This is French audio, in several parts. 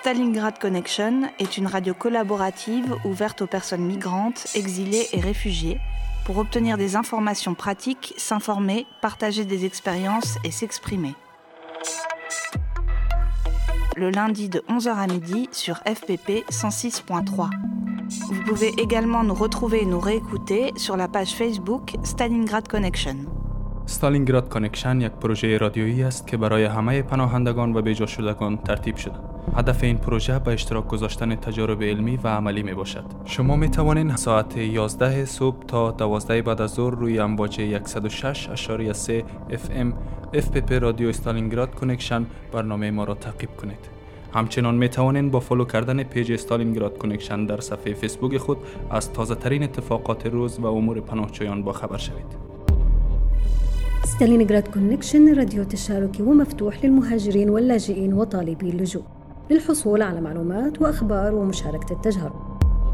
Stalingrad Connection est une radio collaborative ouverte aux personnes migrantes, exilées et réfugiées pour obtenir des informations pratiques, s'informer, partager des expériences et s'exprimer. Le lundi de 11h à midi sur FPP 106.3. Vous pouvez également nous retrouver et nous réécouter sur la page Facebook Stalingrad Connection. ستالینگراد کانکشن یک پروژه رادیویی است که برای همه پناهندگان و بیجا شدگان ترتیب شده. هدف این پروژه به اشتراک گذاشتن تجارب علمی و عملی می باشد. شما می توانید ساعت 11 صبح تا 12 بعد از ظهر روی امواج 106.3 FM FPP رادیو استالینگراد کنکشن برنامه ما را تعقیب کنید. همچنان می توانید با فالو کردن پیج استالینگراد کنکشن در صفحه فیسبوک خود از تازه ترین اتفاقات روز و امور پناهجویان با خبر شوید. ستالينغراد كونكشن راديو تشاركي ومفتوح للمهاجرين واللاجئين وطالبي اللجوء للحصول على معلومات وأخبار ومشاركة التجارب.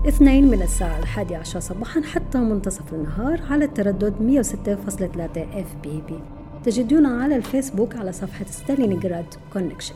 اثنين من الساعة الحادية عشر صباحا حتى منتصف النهار على التردد 106.3 اف بي بي تجدونا على الفيسبوك على صفحة ستالينغراد كونكشن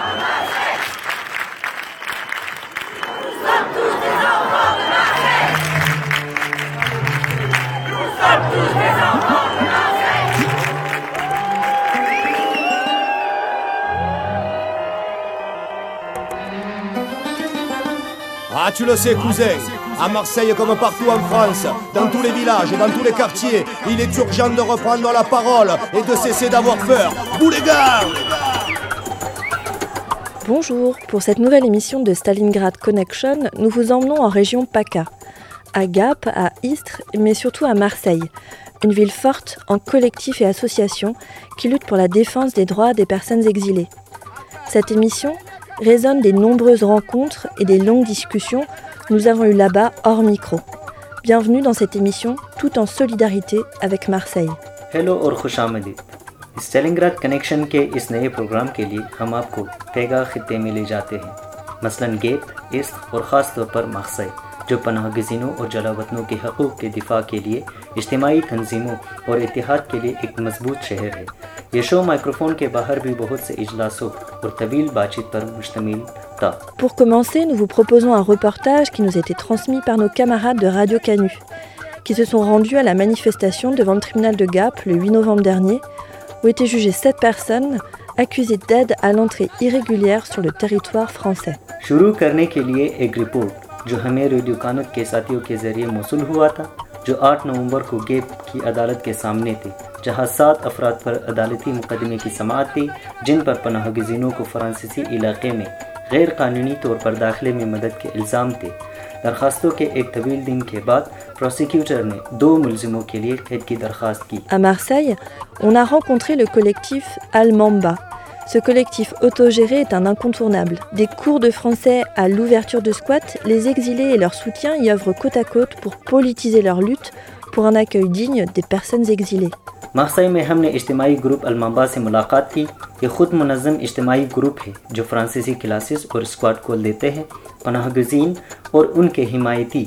Tu le sais, cousin. À Marseille comme partout en France, dans tous les villages, dans tous les quartiers, il est urgent de reprendre la parole et de cesser d'avoir peur. Vous gars Bonjour, pour cette nouvelle émission de Stalingrad Connection, nous vous emmenons en région PACA, à Gap, à Istres, mais surtout à Marseille, une ville forte en collectifs et associations qui luttent pour la défense des droits des personnes exilées. Cette émission résonne des nombreuses rencontres et des longues discussions que nous avons eues là-bas hors micro. Bienvenue dans cette émission tout en solidarité avec Marseille. Hello और खुश आमदीद स्टेलिंगराद कनेक्शन के इस नए प्रोग्राम के लिए हम आपको पैगा खत्े में ले जाते हैं मसलन गेप इस्क और ख़ास तौर पर मकसई जो पनाह गजीनों और जलावतनों के हकूक़ के दिफा के लिए इज्तमाही तंजीमों और इतिहाद के लिए एक मजबूत शहर है ये शो माइक्रोफोन के बाहर भी बहुत से इजलासों और तवील बातचीत पर मुश्तमिल था Pour commencer, nous vous proposons un reportage qui nous a été transmis par nos camarades de Radio Canu, qui se sont rendus à la manifestation devant le tribunal de Gap le 8 novembre dernier, où étaient jugées sept personnes accusées d'aide à l'entrée irrégulière sur le territoire français. शुरू करने के लिए एक रिपोर्ट جو ہمیں ریڈیو کانک کے ساتھیوں کے ذریعے موصول ہوا تھا، جو آٹھ نومبر کو گیپ کی عدالت کے سامنے تھے جہاں سات افراد پر عدالتی مقدمے کی سماعت تھی، جن پر پناہ گزینوں کو فرانسیسی علاقے میں غیر قانونی طور پر داخلے میں مدد کے الزام تھے۔ درخواستوں کے ایک طویل دن کے بعد، پروسیکیوٹر نے دو ملزموں کے لیے قید کی درخواست کی۔ Ce collectif autogéré est un incontournable. Des cours de français à l'ouverture de squats, les exilés et leurs soutiens y œuvrent côte à côte pour politiser leur lutte pour un accueil digne des personnes exilées. मार्साई में हमने इज्तमाही ग्रुप अलमाबा से मुलाकात की ये खुद मुनज़म इज्तमाही ग्रुप है जो फ्रांसीसी क्लासेस और स्क्वाड खोल देते हैं पनाह गजीन और उनके हिमायती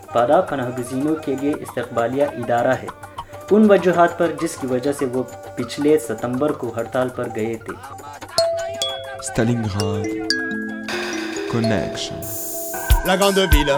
पारा पनाहगजीनों के लिए इस्तबालिया इदारा है उन वजूहत पर जिसकी वजह से वो पिछले सितंबर को हड़ताल पर गए थे Stalingrad Connection. La grande ville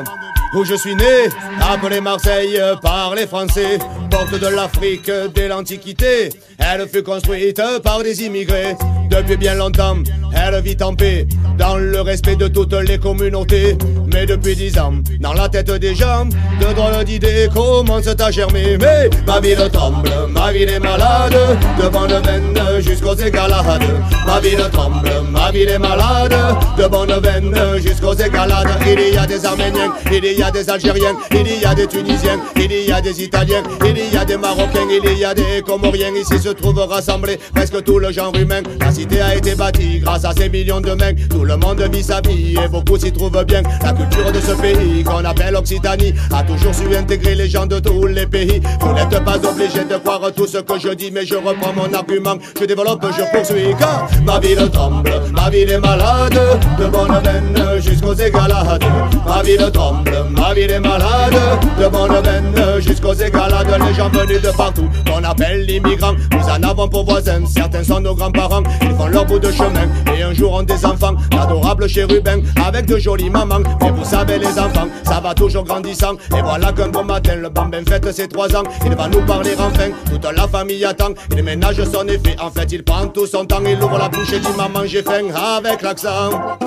où je suis né, appelée Marseille par les Français, porte de l'Afrique dès l'Antiquité. Elle fut construite par des immigrés. Depuis bien longtemps, elle vit en paix, dans le respect de toutes les communautés. Mais depuis dix ans, dans la tête des gens, de drôles d'idées commencent à germer. Mais ma ville tremble, ma ville est malade, de bonne veine jusqu'aux égalades. Ma ville tremble, ma ville est malade, de bonne veine jusqu'aux égalades. Il y a des Arméniens, il y a des Algériens, il y a des Tunisiens, il y a des Italiens, il y a des Marocains, il y a des Comoriens. Ici se trouve rassemblé presque tout le genre humain. Cité a été bâtie grâce à ces millions de mecs. Tout le monde vit sa vie et beaucoup s'y trouvent bien. La culture de ce pays qu'on appelle Occitanie a toujours su intégrer les gens de tous les pays. Vous n'êtes pas obligé de croire tout ce que je dis, mais je reprends mon argument. Je développe, je poursuis car ma ville tremble, ma ville est malade. De bonne veine jusqu'aux égalades. Ma ville tremble, ma ville est malade. De bonne veine jusqu'aux égalades. Les gens venus de partout qu'on appelle l'immigrant. Nous en avons pour voisins, certains sont nos grands-parents. Ils font leur bout de chemin et un jour ont des enfants. D'adorables chérubins avec de jolies mamans. Mais vous savez, les enfants, ça va toujours grandissant. Et voilà qu'un bon matin, le bambin fête ses trois ans. Il va nous parler enfin, toute la famille attend. Il ménage son effet, en fait, il prend tout son temps. Il ouvre la bouche et dit Maman, j'ai faim avec l'accent.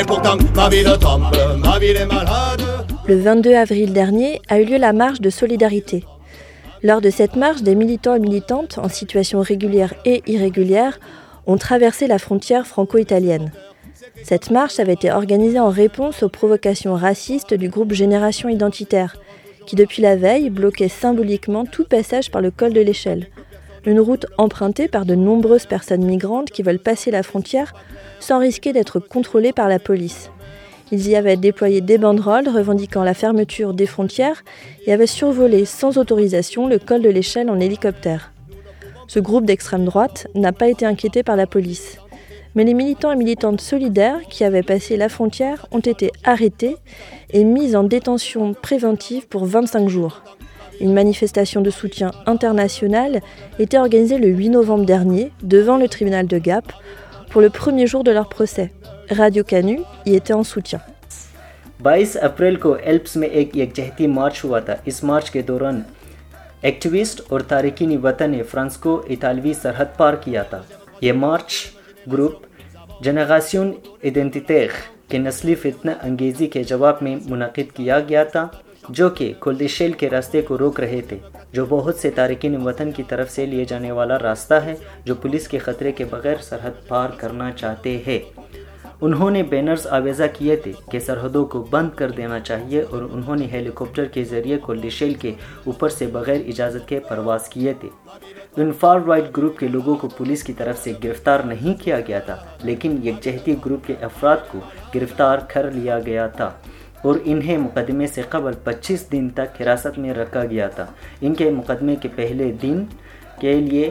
Et pourtant, ma ville tremble, ma ville est malade. Le 22 avril dernier a eu lieu la marche de solidarité. Lors de cette marche, des militants et militantes en situation régulière et irrégulière ont traversé la frontière franco-italienne. Cette marche avait été organisée en réponse aux provocations racistes du groupe Génération Identitaire, qui depuis la veille bloquait symboliquement tout passage par le col de l'échelle, une route empruntée par de nombreuses personnes migrantes qui veulent passer la frontière sans risquer d'être contrôlées par la police. Ils y avaient déployé des banderoles revendiquant la fermeture des frontières et avaient survolé sans autorisation le col de l'échelle en hélicoptère. Ce groupe d'extrême droite n'a pas été inquiété par la police. Mais les militants et militantes solidaires qui avaient passé la frontière ont été arrêtés et mis en détention préventive pour 25 jours. Une manifestation de soutien international était organisée le 8 novembre dernier devant le tribunal de Gap pour le premier jour de leur procès. Radio Canu y était en soutien. 22 اپریل کو ایلپس میں ایک یکجہتی مارچ ہوا تھا اس مارچ کے دوران ایکٹیوسٹ اور تارکین وطن فرانس کو اطالوی سرحد پار کیا تھا یہ مارچ گروپ جنغاسیون ایڈنٹیتیخ کے نسلی فتنہ انگیزی کے جواب میں منعقد کیا گیا تھا جو کہ کلدشیل کے راستے کو روک رہے تھے جو بہت سے تارکین وطن کی طرف سے لیے جانے والا راستہ ہے جو پولیس کے خطرے کے بغیر سرحد پار کرنا چاہتے ہیں انہوں نے بینرز آویزہ کیے تھے کہ سرحدوں کو بند کر دینا چاہیے اور انہوں نے ہیلی کاپٹر کے ذریعے کولیشیل کے اوپر سے بغیر اجازت کے پرواز کیے تھے۔ ان فار رائٹ گروپ کے لوگوں کو پولیس کی طرف سے گرفتار نہیں کیا گیا تھا، لیکن یکجہتی گروپ کے افراد کو گرفتار کر لیا گیا تھا اور انہیں مقدمے سے قبل پچیس دن تک حراست میں رکھا گیا تھا۔ ان کے مقدمے کے پہلے دن کے لیے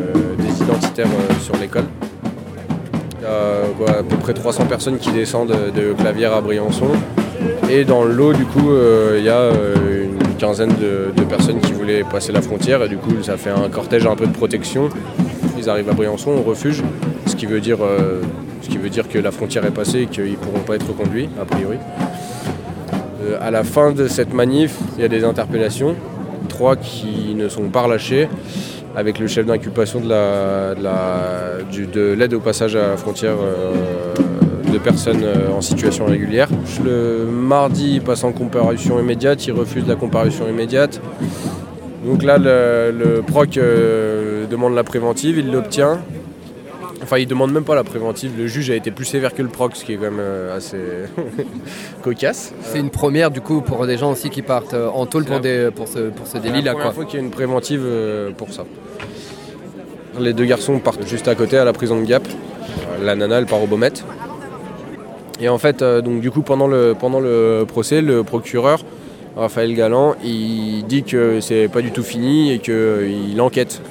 euh, sur l'école. Quoi, à peu près 300 personnes qui descendent de Clavière à Briançon. Et dans le lot, du coup, euh, il y a euh, une quinzaine de, personnes qui voulaient passer la frontière. Et du coup, ça fait un cortège un peu de protection. Ils arrivent à Briançon, au refuge, ce qui veut dire, euh, que la frontière est passée et qu'ils ne pourront pas être reconduits, a priori. Euh, à la fin de cette manif, il y a des interpellations, trois qui ne sont pas relâchés, avec le chef d'inculpation de l'aide au passage à la frontière euh, de personnes euh, en situation régulière. Le mardi, il passe en comparution immédiate, il refuse la comparution immédiate. Donc là, le, le proc euh, demande la préventive, il l'obtient. Enfin, il demande même pas la préventive. Le juge a été plus sévère que le proc, ce qui est quand même euh, assez cocasse. C'est une première du coup pour des gens aussi qui partent euh, en tôle pour, des, pour ce, pour ce C'est la première quoi. fois qu'il y a une préventive euh, pour ça. Les deux garçons partent juste à côté à la prison de Gap. La nana, elle part au Baumette. Et en fait, donc du coup, pendant le, pendant le procès, le procureur, Raphaël Galland, il dit que c'est pas du tout fini et qu'il enquête.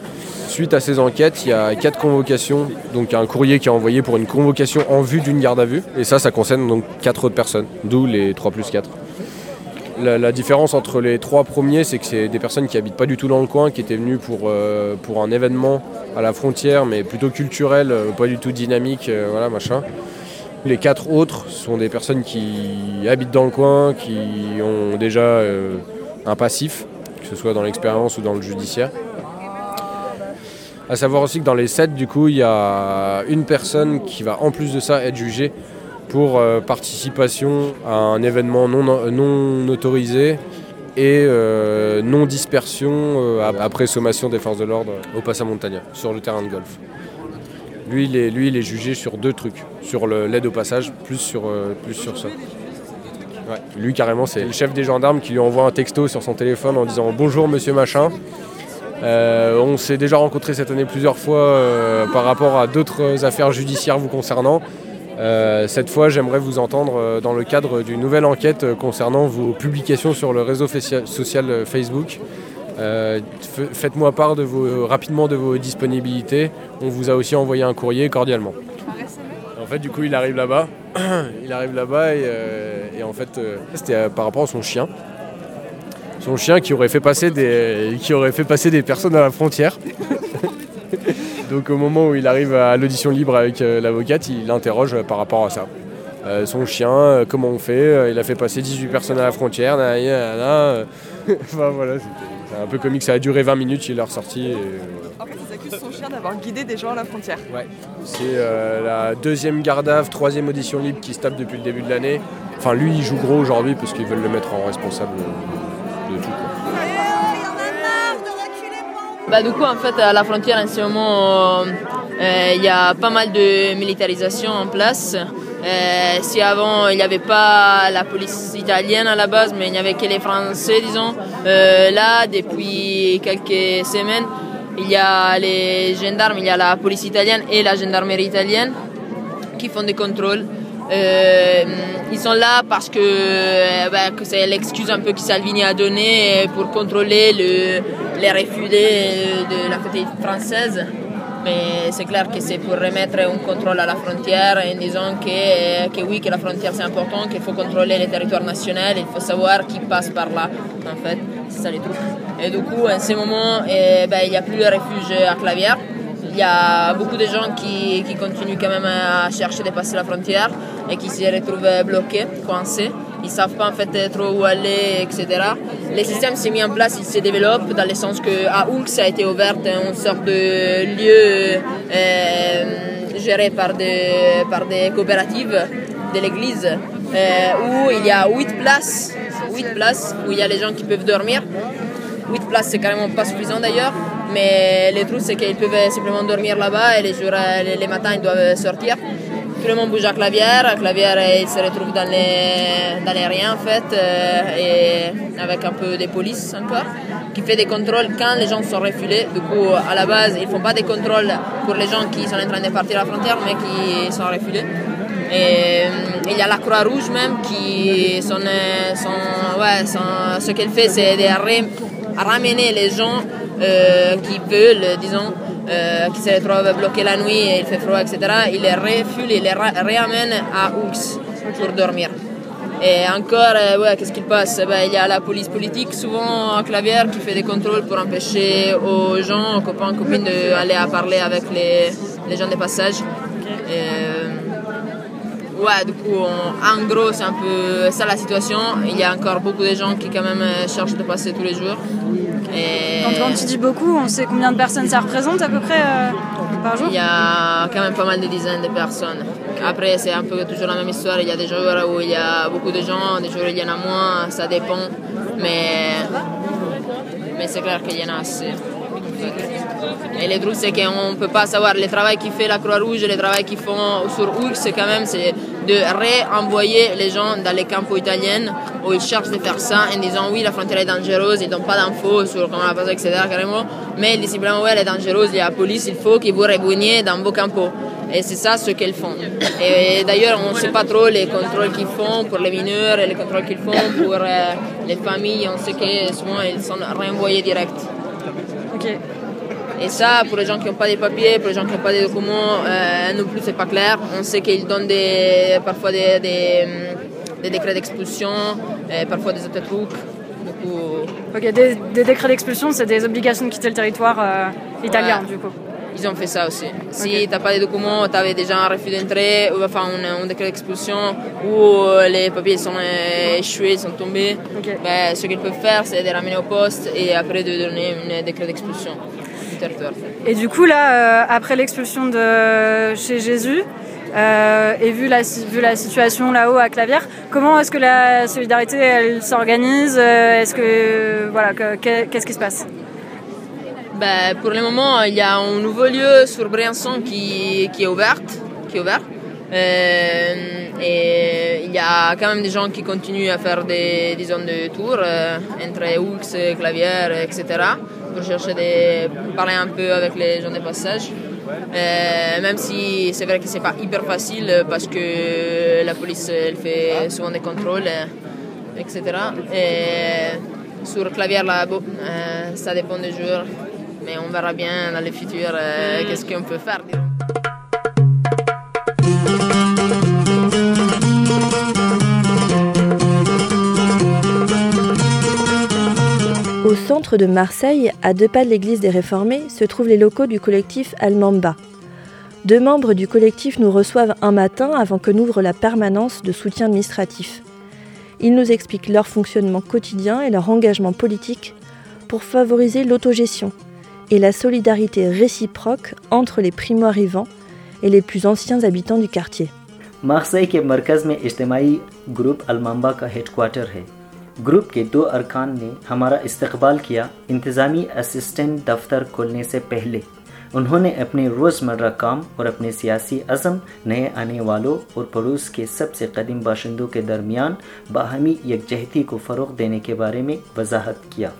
Suite à ces enquêtes, il y a quatre convocations. Donc un courrier qui est envoyé pour une convocation en vue d'une garde à vue. Et ça, ça concerne donc quatre autres personnes, d'où les 3 plus 4. La, différence entre les trois premiers, c'est que c'est des personnes qui habitent pas du tout dans le coin, qui étaient venues pour, euh, pour un événement à la frontière, mais plutôt culturel, euh, pas du tout dynamique, euh, voilà, machin. Les quatre autres sont des personnes qui habitent dans le coin, qui ont déjà un passif, que ce soit dans l'expérience ou dans le judiciaire. À savoir aussi que dans les sept, du coup, il y a une personne qui va en plus de ça être jugée pour euh, participation à un événement non, non autorisé et euh, non dispersion euh, ap- après sommation des forces de l'ordre au Passamontagna, sur le terrain de golf. Lui il, est, lui, il est jugé sur deux trucs, sur l'aide au passage, plus sur, plus sur ça. Lui, carrément, c'est le chef des gendarmes qui lui envoie un texto sur son téléphone en disant Bonjour, monsieur machin. Euh, on s'est déjà rencontré cette année plusieurs fois euh, par rapport à d'autres affaires judiciaires vous concernant. Euh, cette fois, j'aimerais vous entendre dans le cadre d'une nouvelle enquête concernant vos publications sur le réseau social Facebook. Faites-moi part rapidement de vos disponibilités. On vous a aussi envoyé un courrier cordialement. En fait, du coup, il arrive là-bas. il arrive là-bas et, en fait, c'était par rapport à son chien. Son chien qui aurait fait passer des, qui aurait fait passer des personnes à la frontière. Donc au moment où il arrive à l'audition libre avec euh, l'avocate, il l'interroge euh, par rapport à ça. Euh, son chien, euh, comment on fait Il a fait passer 18 personnes à la frontière. enfin voilà, c'est un peu comique. Ça a duré 20 minutes, il est ressorti. et, En fait, ils accusent son chien d'avoir guidé des gens à la frontière. Ouais. C'est la deuxième vue, troisième audition libre qui se tape depuis le début de l'année. Enfin, lui, il joue gros aujourd'hui parce qu'ils veulent le mettre en responsable Bah, du coup, en fait, à la frontière, en ce moment, euh, il y a pas mal de militarisation en place. Euh, si avant, il n'y avait pas la police italienne à la base, mais il n'y avait que les Français, disons, euh, là, depuis quelques semaines, il y a les gendarmes, il y a la police italienne et la gendarmerie italienne qui font des contrôles. Euh, ils sont là parce que, euh, bah, que c'est l'excuse un peu que Salvini a donnée pour contrôler le, les réfugiés de la côté française. Mais c'est clair que c'est pour remettre un contrôle à la frontière en disant que, oui, que la frontière c'est important, qu'il faut contrôler les territoires nationaux, il faut savoir qui passe par là. En fait, c'est ça les trucs. Et du coup, en ce moment, ben, il n'y a plus de refuge à Clavière. Il y a beaucoup de gens qui, qui continuent quand même à chercher de passer la frontière et qui se retrouvent bloqués, coincés. Ils ne savent pas en fait trop où aller, etc. Le système s'est mis en place, il se développe dans le sens qu'à Oulx a été ouverte une sorte de lieu euh, géré par des, par des coopératives de l'église euh, où il y a 8 places, 8 places où il y a les gens qui peuvent dormir. 8 places, c'est carrément pas suffisant d'ailleurs, mais le truc c'est qu'ils peuvent simplement dormir là-bas et les, jours, les, les matins ils doivent sortir. Tout le monde bouge à Clavière, à Clavière il se retrouve dans les, dans les en fait, euh, et avec un peu de police encore, qui fait des contrôles quand les gens sont refilés. Du coup, à la base, ils font pas des contrôles pour les gens qui sont en train de partir à la frontière, mais qui sont refilés. Et euh, il y a la Croix-Rouge même qui sont, euh, ce qu'elle fait c'est de ra- ramener les gens euh, qui veulent, disons, euh, qui se retrouvent bloqués la nuit et il fait froid, etc. Il les refile, il les ramène à Oux pour dormir. Et encore, euh, ouais, qu'est-ce qu'il passe? Ben, Il y a la police politique, souvent à Clavière, qui fait des contrôles pour empêcher aux gens, aux copains, copines, d'aller à parler avec les, les gens de passage. Et, euh, Ouais, du coup, on- en gros, c'est un peu ça la situation. Il y a encore beaucoup de gens qui, quand même, cherchent de passer tous les jours. Et Quand, quand tu dis beaucoup, on sait combien de personnes ça représente à peu près euh, par jour il y a quand même pas mal de dizaines de personnes. Après, c'est un peu toujours la même histoire. Il y a des jours où il y a beaucoup de gens, des jours où il y en a moins, ça dépend. Mais, mais c'est clair qu'il y en a assez. Et le truc, c'est qu'on ne peut pas savoir le travail qui fait la Croix-Rouge, le travail qu'ils font sur X, quand même, c'est de réenvoyer les gens dans les camps italiens où ils cherchent de faire ça en disant oui, la frontière est dangereuse, ils donnent pas d'infos sur comment la passer, etc. carrément. Mais ils disent simplement oui, elle est dangereuse, il y a la police, il faut que vous revenez dans vos camps. Et c'est ça ce qu'ils font. Et d'ailleurs, on ne sait pas trop les contrôles qu'ils font pour les mineurs et les contrôles qu'ils font pour euh, les familles. On sait que souvent ils sont renvoyés direct. Et ça, pour les gens qui n'ont pas de papiers, pour les gens qui n'ont pas de documents, euh, non plus c'est pas clair. On sait qu'ils donnent des, parfois des, des, des décrets d'expulsion, et parfois des autres trucs. Du coup, Ok, des, des décrets d'expulsion, c'est des obligations de quitter le territoire euh, italien, Ouais. du coup. Ils ont fait ça aussi. Si tu n'as pas de documents, tu avais déjà un refus d'entrée, ou enfin un, un décret d'expulsion, ou euh, les papiers sont euh, échoués, sont tombés, ben, ce qu'ils peuvent faire, c'est de les ramener au poste et après de donner un décret d'expulsion. Et du coup, là, euh, après l'expulsion de chez Jésus, euh, et vu la, si- vu la situation là-haut à Clavière, comment est-ce que la solidarité elle s'organise euh, Est-ce que voilà, que- que- qu'est-ce qui se passe? Ben, pour le moment, il y a un nouveau lieu sur Briançon qui, qui est ouvert. Qui est ouvert. Euh, et il y a quand même des gens qui continuent à faire des, des tours euh, entre Oux, Clavière, etc. pour chercher de parler un peu avec les gens de passage. Euh, même si c'est vrai que c'est pas hyper facile parce que la police elle fait souvent des contrôles, euh, etc. Et sur Clavière, là, euh, ça dépend des jours, mais on verra bien dans le futur euh, qu'est-ce qu'on peut faire. Au centre de Marseille, à deux pas de l'église des Réformés, se trouvent les locaux du collectif Almamba. Deux membres du collectif nous reçoivent un matin avant que n'ouvre la permanence de soutien administratif. Ils nous expliquent leur fonctionnement quotidien et leur engagement politique pour favoriser l'autogestion et la solidarité réciproque entre les primo-arrivants et les plus anciens habitants du quartier. Marseille के मरकज़ में इज्तमाही ग्रुप अलमम्बा का हेडक्वार्टर है گروپ کے دو ارکان نے ہمارا استقبال کیا انتظامی اسسٹنٹ دفتر کھولنے سے پہلے۔ انہوں نے اپنے روزمرہ کام اور اپنے سیاسی عزم نئے آنے والوں اور پڑوس کے سب سے قدیم باشندوں کے درمیان باہمی یکجہتی کو فروغ دینے کے بارے میں وضاحت کیا۔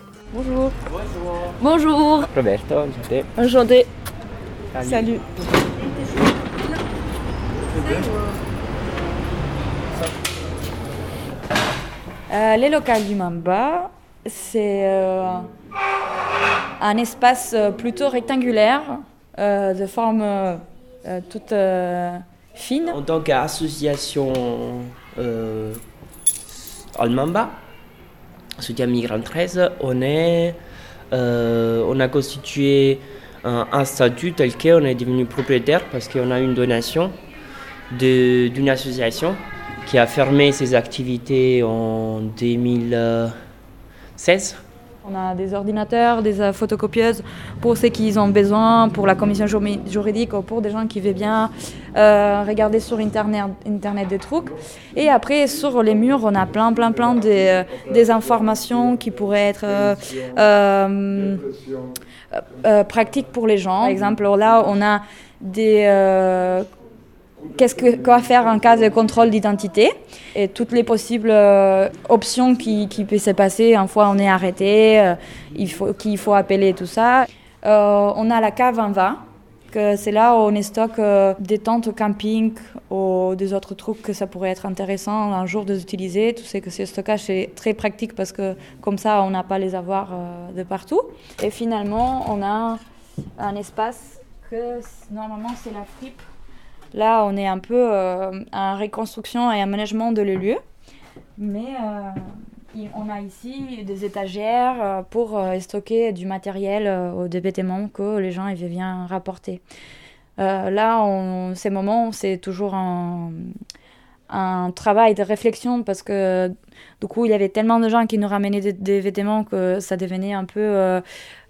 Bonjour. Euh, les locales du Mamba, c'est euh, un espace euh, plutôt rectangulaire, de forme toute fine. En tant qu'association euh, Almamba, Soutien Migrant 13, on, est, on a constitué un, un statut tel qu'on est devenu propriétaire parce qu'on a une donation d'une association qui a fermé ses activités en 2016. On a des ordinateurs, des euh, photocopieuses pour ceux qui ont besoin, pour la commission juri- juridique ou pour des gens qui veulent bien euh, regarder sur Internet, des trucs. Et après, sur les murs, on a plein, plein, plein de, euh, des informations qui pourraient être pratiques pour les gens. Par exemple, là, on a des... Qu'est-ce que quoi faire en cas de contrôle d'identité et toutes les possibles euh, options qui, qui peuvent se passer une fois on est arrêté, euh, qu'il faut appeler tout ça. Euh, on a la cave en va, que c'est là où on stocke euh, des tentes camping ou des autres trucs que ça pourrait être intéressant un jour de utiliser. Tu sais que ce stockage c'est très pratique parce que comme ça on n'a pas les avoirs euh, de partout. Et finalement on a un espace que normalement c'est la fripe. Là, on est un peu euh, en reconstruction et aménagement de le lieu. Mais euh, on a ici des étagères euh, pour euh, stocker du matériel euh, des vêtements que les gens viennent rapporter. Euh, là, en ces moments, c'est toujours un, travail de réflexion parce que du coup, il y avait tellement de gens qui nous ramenaient des, vêtements que ça devenait un peu euh,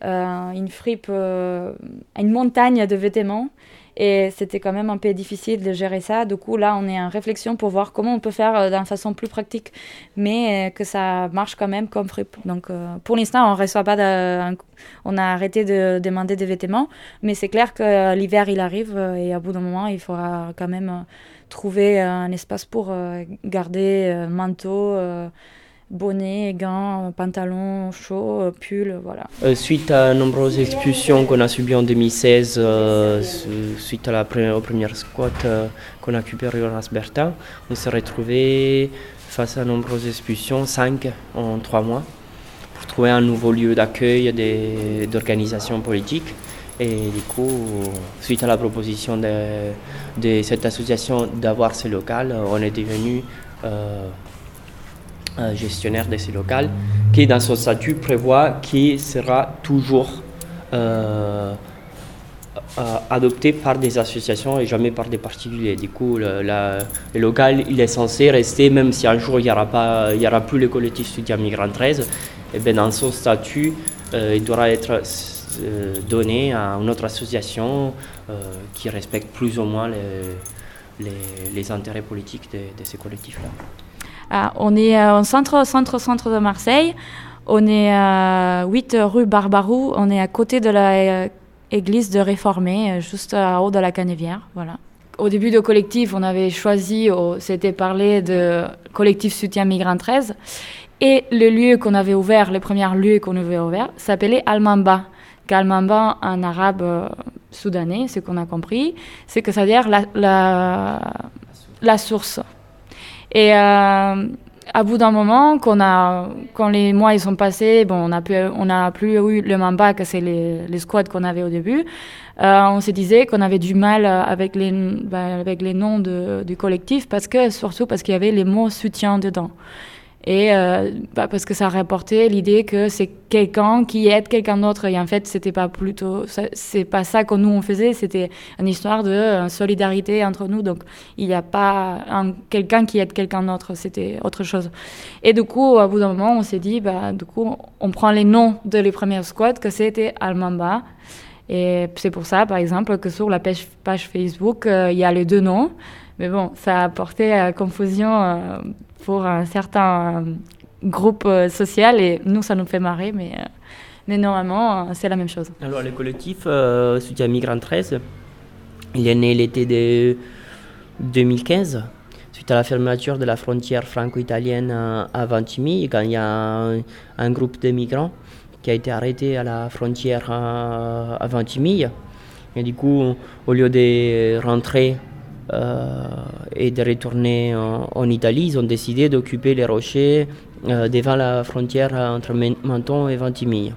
euh, une fripe, euh, une montagne de vêtements. Et c'était quand même un peu difficile de gérer ça. Du coup, là, on est en réflexion pour voir comment on peut faire d'une façon plus pratique, mais que ça marche quand même comme FRIP. Donc, pour l'instant, on reçoit pas on a arrêté de demander des vêtements, mais c'est clair que l'hiver, il arrive et à bout d'un moment, il faudra quand même trouver un espace pour garder manteau bonnet, gants, pantalons chauds, pull, voilà. Euh, suite à nombreuses expulsions qu'on a subies en 2016, euh, suite à la première, au premier squat euh, qu'on a occupé à Rasberta, on s'est retrouvé face à nombreuses expulsions, cinq en trois mois, pour trouver un nouveau lieu d'accueil d'organisation politique. Et du coup, suite à la proposition de, de cette association d'avoir ce local, on est devenu gestionnaire de ces locales, qui dans son statut prévoit qu'il sera toujours euh, euh, adopté par des associations et jamais par des particuliers. Du coup, le, local, il est censé rester, même si un jour il n'y aura, aura plus le collectif soutien migrant 13, et bien dans son statut, euh, il devra être donné à une autre association qui respecte plus ou moins les, les, intérêts politiques de ces collectifs-là. Ah, on est au euh, centre, centre, centre de Marseille. On est à 8 rue Barbarou. On est à côté de la euh, église de Réformé, euh, juste à haut de la Canevière. Voilà. Au début de collectif, on avait choisi, c'était parler de collectif soutien migrant 13. Et le lieu qu'on avait ouvert, les premiers lieux qu'on avait ouverts, s'appelait Almamba. Qu'Almamba, en arabe soudanais, ce qu'on a compris, c'est que ça veut dire la, la, la source. Et euh, à bout d'un moment, quand, a, quand les mois ils sont passés, bon, on n'a plus, on a plus eu le Mamba, que c'est les, les squads qu'on avait au début. Euh, on se disait qu'on avait du mal avec les, bah, avec les noms de, du collectif parce que surtout parce qu'il y avait les mots soutien dedans. Et euh, bah parce que ça rapportait l'idée que c'est quelqu'un qui aide quelqu'un d'autre. Et en fait, c'était pas plutôt, c'est pas ça que nous on faisait. C'était une histoire de euh, solidarité entre nous. Donc, il n'y a pas quelqu'un qui aide quelqu'un d'autre. C'était autre chose. Et du coup, au bout d'un moment, on s'est dit, bah, du coup, on prend les noms de les premières squads, que c'était Almamba. Et c'est pour ça, par exemple, que sur la page, page Facebook, euh, il y a les deux noms. Mais bon, ça a apporté à confusion pour un certain groupe euh, social et nous, ça nous fait marrer, mais, euh, normalement, euh, c'est la même chose. Alors, le collectif Soutien Migrant 13, il est né l'été de 2015 suite à la fermeture de la frontière franco-italienne à Ventimille, quand il y a un, groupe de migrants qui a été arrêté à la frontière à Ventimille. Et du coup, au lieu de rentrer euh, et de retourner en, Italie, ils ont décidé d'occuper les rochers euh, devant la frontière entre Menton et Ventimille.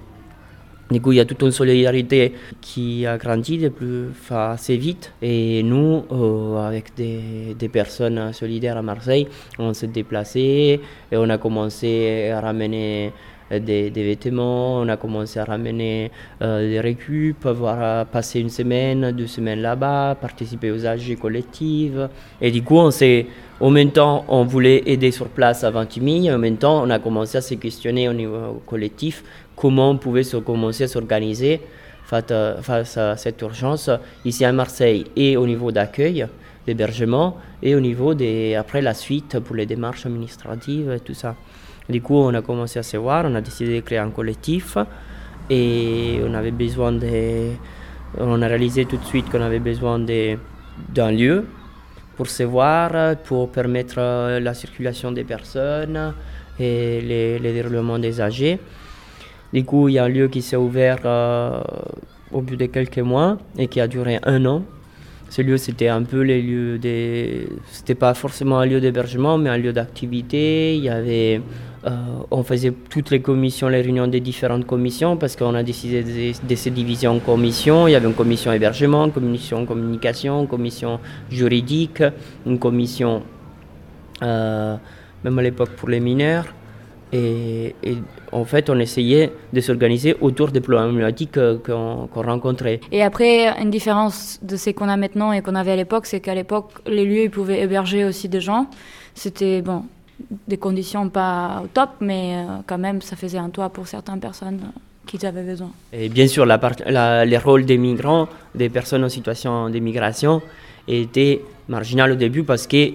Du coup, il y a toute une solidarité qui a grandi de plus, assez vite. Et nous, euh, avec des, des, personnes solidaires à Marseille, on s'est déplacés et on a commencé à ramener euh, des, vêtements, on a commencé à ramener euh, des récup, voir passer une semaine, deux semaines là-bas, participer aux AG collectives. Et du coup, on s'est, en même temps, on voulait aider sur place à Ventimille, en même temps, on a commencé à se questionner au niveau collectif comment on pouvait se, commencer à s'organiser face à cette urgence ici à Marseille et au niveau d'accueil, d'hébergement et au niveau des, après la suite pour les démarches administratives et tout ça. Du coup, on a commencé à se voir, on a décidé de créer un collectif et on avait besoin de. On a réalisé tout de suite qu'on avait besoin d'un lieu pour se voir, pour permettre la circulation des personnes et le, déroulement des âgés. Du coup, il y a un lieu qui s'est ouvert euh, au bout de quelques mois et qui a duré un an. Ce lieu, c'était un peu les lieux des. C'était pas forcément un lieu d'hébergement, mais un lieu d'activité. Il y avait on faisait toutes les commissions, les réunions des différentes commissions, parce qu'on a décidé de, se diviser en commissions. Il y avait une commission hébergement, une commission communication, une commission juridique, une commission, euh, même à l'époque pour les mineurs. Et, en fait, on essayait de s'organiser autour des problématiques qu'on rencontrait. Et après, une différence de ce qu'on a maintenant et qu'on avait à l'époque, c'est qu'à l'époque, les lieux ils pouvaient héberger aussi des gens. C'était bon, des conditions pas au top, mais euh, quand même, ça faisait un toit pour certaines personnes qu'ils avaient besoin. Et bien sûr, la, la, les rôles des migrants, des personnes en situation d'immigration, était marginal au début parce que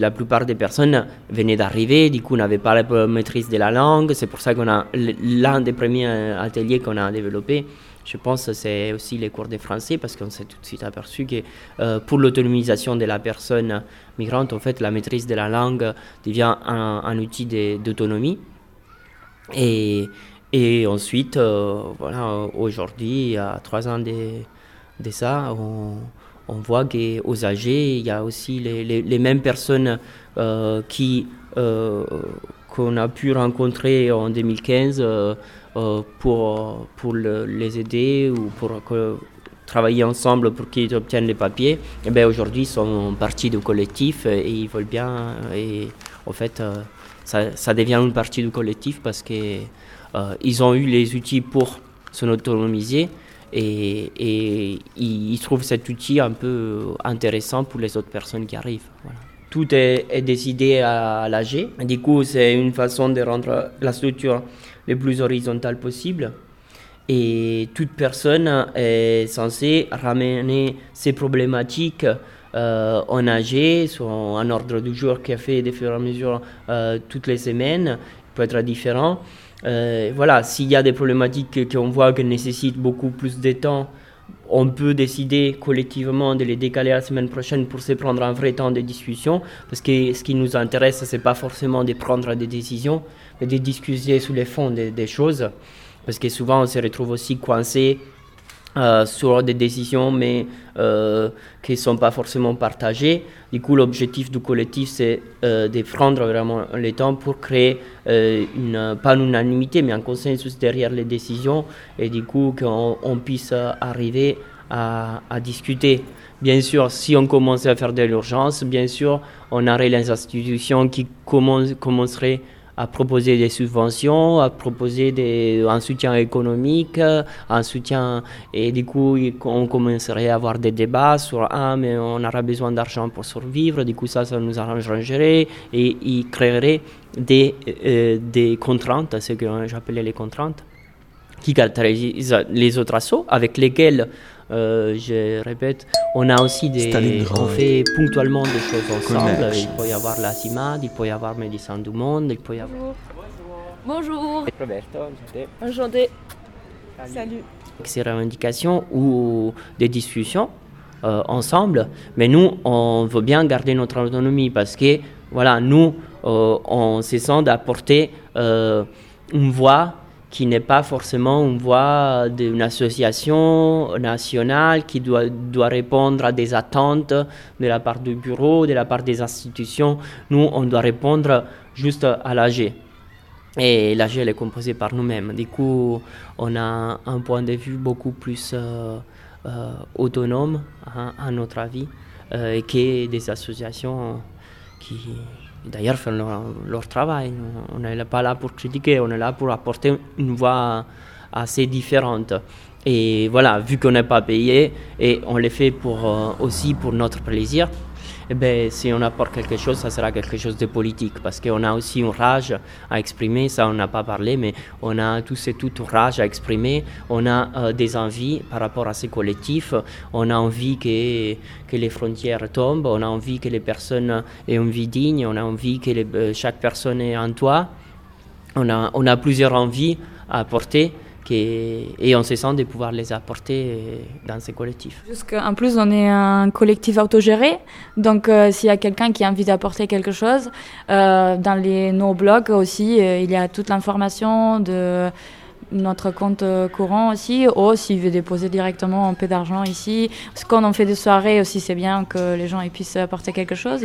la plupart des personnes venaient d'arriver, du coup n'avaient pas la maîtrise de la langue. C'est pour ça qu'on a l'un des premiers ateliers qu'on a développé. Je pense que c'est aussi les cours de français parce qu'on s'est tout de suite aperçu que euh, pour l'autonomisation de la personne migrante, en fait, la maîtrise de la langue devient un, outil d'autonomie. Et, ensuite, euh, voilà, aujourd'hui, à trois ans de, ça, on, voit qu'aux âgés, il y a aussi les, mêmes personnes euh, qui qu'on a pu rencontrer en 2015 euh, pour, pour les aider ou pour travailler ensemble pour qu'ils obtiennent les papiers. Et eh bien aujourd'hui, ils sont partie du collectif et ils veulent bien. Et en fait, ça, ça, devient une partie du collectif parce qu'ils ils ont eu les outils pour s'autonomiser et, et ils, trouvent cet outil un peu intéressant pour les autres personnes qui arrivent. Tout est, décidé à l'AG. Du coup, c'est une façon de rendre la structure le plus horizontale possible. Et toute personne est censée ramener ses problématiques euh, en AG, sur un ordre du jour qui a fait de fur et à mesure euh, toutes les semaines, il peut être différent. Euh, voilà, s'il y a des problématiques qu'on voit qu'elles nécessitent beaucoup plus de temps, on peut décider collectivement de les décaler la semaine prochaine pour se prendre un vrai temps de discussion. Parce que ce qui nous intéresse, c'est pas forcément de prendre des décisions, de discuter sous les fonds des choses. Parce que souvent, on se retrouve aussi coincé euh, sur des décisions, mais euh, qui ne sont pas forcément partagées. Du coup, l'objectif du collectif, c'est euh, de prendre vraiment le temps pour créer une, pas une unanimité, mais un consensus derrière les décisions, et du coup, qu'on puisse arriver à, à, discuter. Bien sûr, si on commençait à faire de l'urgence, bien sûr, on aurait les institutions qui commenceraient à proposer des subventions, à proposer des, un soutien économique, un soutien et du coup on commencerait à avoir des débats sur ah mais on aura besoin d'argent pour survivre, du coup ça ça nous arrangerait et il créerait des, euh, des contraintes, ce que j'appelais les contraintes, qui caractérisent les autres assauts avec lesquels euh, je répète, on a aussi des. On fait ponctuellement des choses ensemble. Il peut y avoir la CIMAD, il peut y avoir Médecins du Monde, il peut y avoir. Bonjour. Roberto, enchanté. Enchanté. Salut. Ces revendications ou des discussions euh, ensemble, mais nous, on veut bien garder notre autonomie parce que, voilà, nous, euh, on se sent d'apporter une voix qui n'est pas forcément une voix d'une association nationale qui doit, doit répondre à des attentes de la part du bureau, de la part des institutions. Nous, on doit répondre juste à l'AG. Et l'AG, elle est composée par nous-mêmes. Du coup, on a un point de vue beaucoup plus euh, euh, autonome, hein, à notre avis, euh, que des associations qui, d'ailleurs font leur, travail. On n'est pas là pour critiquer, on est là pour apporter une voix assez différente. Et voilà, vu qu'on n'est pas payé et on le fait pour, euh, aussi pour notre plaisir, eh ben, si on apporte quelque chose, ça sera quelque chose de politique, parce qu'on a aussi une rage à exprimer, ça on n'a pas parlé, mais on a tous et toutes rage à exprimer, on a euh, des envies par rapport à ces collectifs, on a envie que, que les frontières tombent, on a envie que les personnes aient une vie digne, on a envie que euh, chaque personne ait un toit, on a, on a plusieurs envies à apporter et on se sent de pouvoir les apporter dans ces collectifs. En plus, on est un collectif autogéré, donc euh, s'il y a quelqu'un qui a envie d'apporter quelque chose, euh, dans les, nos blogs aussi, euh, il y a toute l'information de notre compte courant aussi, ou s'il veut déposer directement un peu d'argent ici. Parce qu'on en fait des soirées aussi, c'est bien que les gens puissent apporter quelque chose,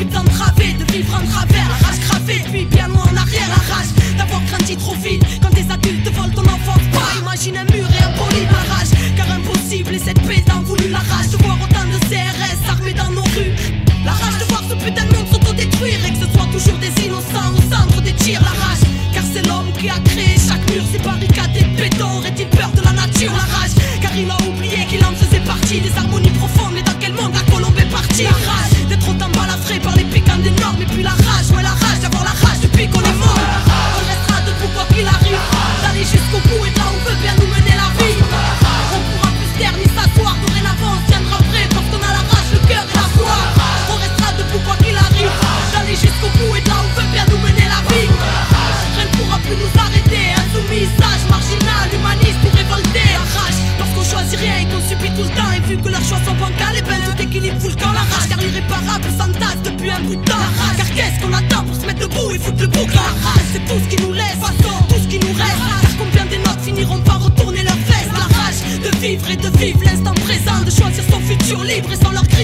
De vivre en travers La race cravée, puis bien loin en arrière La rage d'avoir grandi trop vite. Quand des adultes volent ton enfance Pas imagine un mur et un poli la Car impossible et cette paix t'en voulu La rage. De voir autant de CRS armés dans nos rues. La rage de voir ce putain de monde s'autodétruire Et que ce soit toujours des innocents au centre des tirs La rage, car c'est l'homme qui a créé chaque mur Ces barricades et pédons aurait-il peur de la nature La rage, car il a oublié qu'il en faisait partie Des harmonies profondes, de. Car qu'est-ce qu'on attend pour se mettre debout et foutre le bouc La rage, c'est tout ce qui nous laisse, tout ce qui nous reste. Car combien des notes finiront par retourner leur veste? La rage de vivre et de vivre l'instant présent, de choisir son futur libre et sans leur cri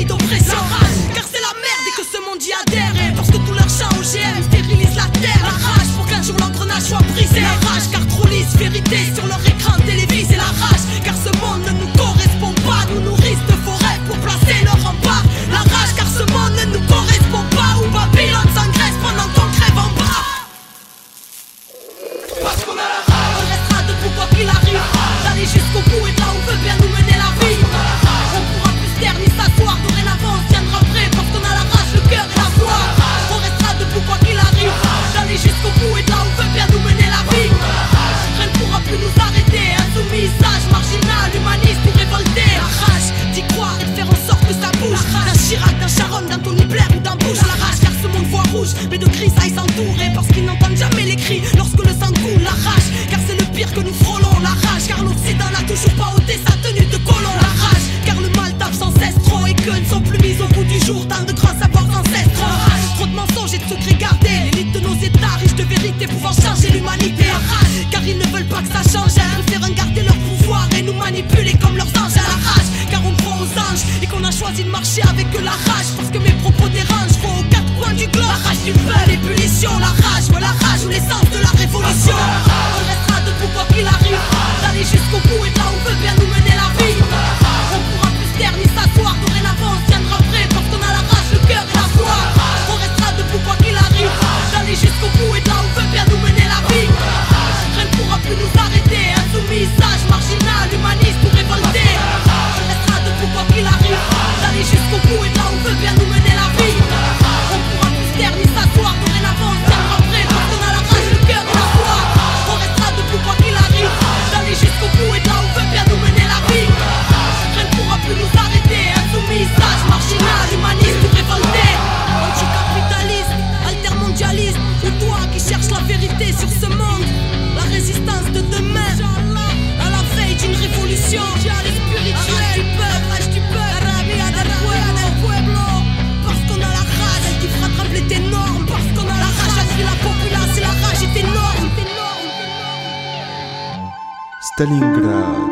Stalingrad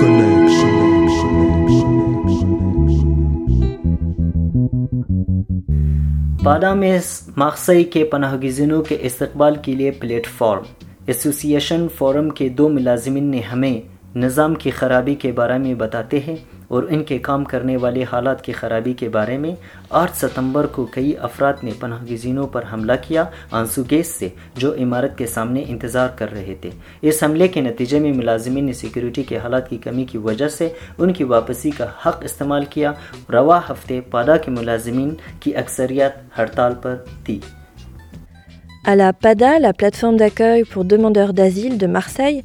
Connection پاڈا میں ماخسئی کے پناہ گزینوں کے استقبال کے لیے پلیٹ فارم ایسوسی فورم کے دو ملازمین نے ہمیں نظام کی خرابی کے بارے میں بتاتے ہیں اور ان کے کام کرنے والے حالات کی خرابی کے بارے میں آٹھ ستمبر کو کئی افراد نے پناہ گزینوں پر حملہ کیا آنسو گیس سے جو عمارت کے سامنے انتظار کر رہے تھے۔ اس حملے کے نتیجے میں ملازمین نے سیکیورٹی کے حالات کی کمی کی وجہ سے ان کی واپسی کا حق استعمال کیا۔ رواں ہفتے پادا کے ملازمین کی اکثریت ہڑتال پر تھی۔ À la PADA, la plateforme d'accueil pour demandeurs d'asile de Marseille,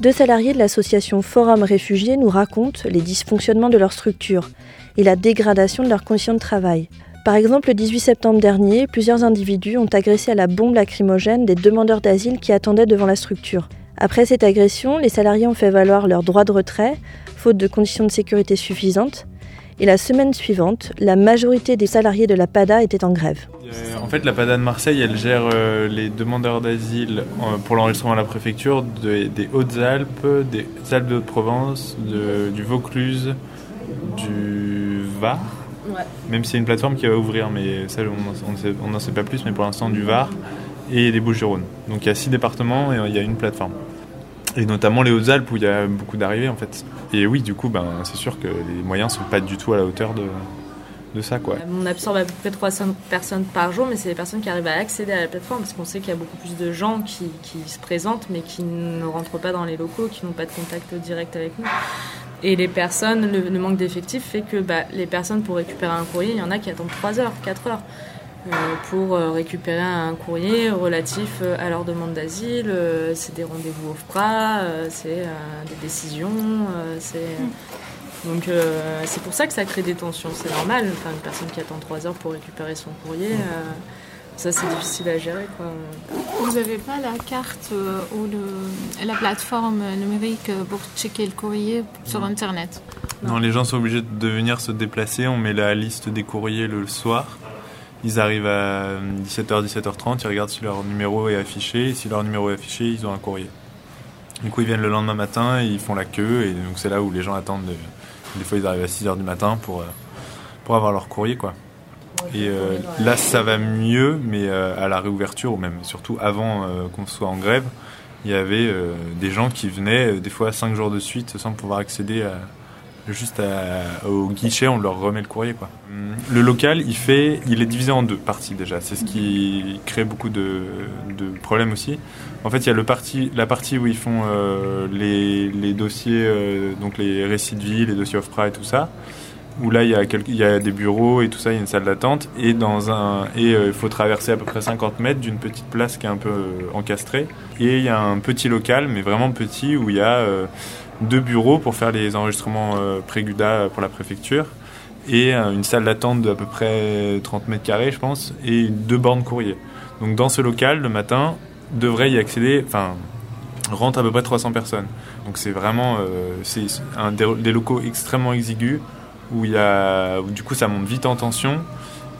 deux salariés de l'association Forum Réfugiés nous racontent les dysfonctionnements de leur structure et la dégradation de leurs conditions de travail. Par exemple, le 18 septembre dernier, plusieurs individus ont agressé à la bombe lacrymogène des demandeurs d'asile qui attendaient devant la structure. Après cette agression, les salariés ont fait valoir leur droit de retrait, faute de conditions de sécurité suffisantes. Et la semaine suivante, la majorité des salariés de la PADA étaient en grève. Euh, en fait, la PADA de Marseille, elle gère euh, les demandeurs d'asile euh, pour l'enregistrement à la préfecture de- des Hautes-Alpes, des Alpes de Haute-Provence, de- du Vaucluse, du Var. Ouais. Même s'il y a une plateforme qui va ouvrir, mais ça, on n'en sait, on n'en sait pas plus, mais pour l'instant, du Var et des Bouches-du-Rhône. Donc il y a six départements et il y a une plateforme. Et notamment les Hautes-Alpes où il y a beaucoup d'arrivées en fait. Et oui, du coup, ben, c'est sûr que les moyens sont pas du tout à la hauteur de, ça. Quoi. On absorbe à peu près 300 personnes par jour, mais c'est les personnes qui arrivent à accéder à la plateforme parce qu'on sait qu'il y a beaucoup plus de gens qui, se présentent mais qui ne rentrent pas dans les locaux, qui n'ont pas de contact direct avec nous. Et les personnes, le, le manque d'effectifs fait que bah, les personnes pour récupérer un courrier, il y en a qui attendent 3 heures, 4 heures. Euh, pour euh, récupérer un courrier relatif euh, à leur demande d'asile, c'est des rendez-vous au FPRA, c'est des décisions, c'est donc c'est pour ça que ça crée des tensions, c'est normal. Enfin, une personne qui attend 3 heures pour récupérer son courrier, ça c'est difficile à gérer. Quoi. Vous n'avez pas la carte ou le, la plateforme numérique pour checker le courrier sur Internet? Non, les gens sont obligés de venir se déplacer. On met la liste des courriers le soir. Ils arrivent à 17h, 17h30, ils regardent si leur numéro est affiché. Et si leur numéro est affiché, ils ont un courrier. Du coup, ils viennent le lendemain matin, ils font la queue, et donc c'est là où les gens attendent. Des fois, ils arrivent à 6h du matin pour, euh, pour avoir leur courrier, quoi. Et euh, là, ça va mieux, mais euh, à la réouverture, ou même surtout avant qu'on soit en grève, il y avait des gens qui venaient des fois 5 jours de suite sans pouvoir accéder à, juste au guichet, on leur remet le courrier. Quoi. Le local, il, fait, il est divisé en deux parties déjà. C'est ce qui crée beaucoup de, de, problèmes aussi. En fait, il y a le parti, la partie où ils font euh, les, les, dossiers, euh, donc les récits de vie, les dossiers off-pra et tout ça. Où là, il y, a il y a des bureaux et tout ça, il y a une salle d'attente. Et euh, il faut traverser à peu près 50 mètres d'une petite place qui est un peu encastrée. Et il y a un petit local, mais vraiment petit, où il y a deux bureaux pour faire les enregistrements euh, Préguda pour la préfecture et euh, une salle d'attente d'à peu près 30 mètres carrés, je pense, et deux bornes courrier. Donc dans ce local, le matin, devrait y accéder, enfin, rentre à peu près 300 personnes. Donc c'est vraiment, euh, c'est un des, locaux extrêmement exigus où il y a, du coup ça monte vite en tension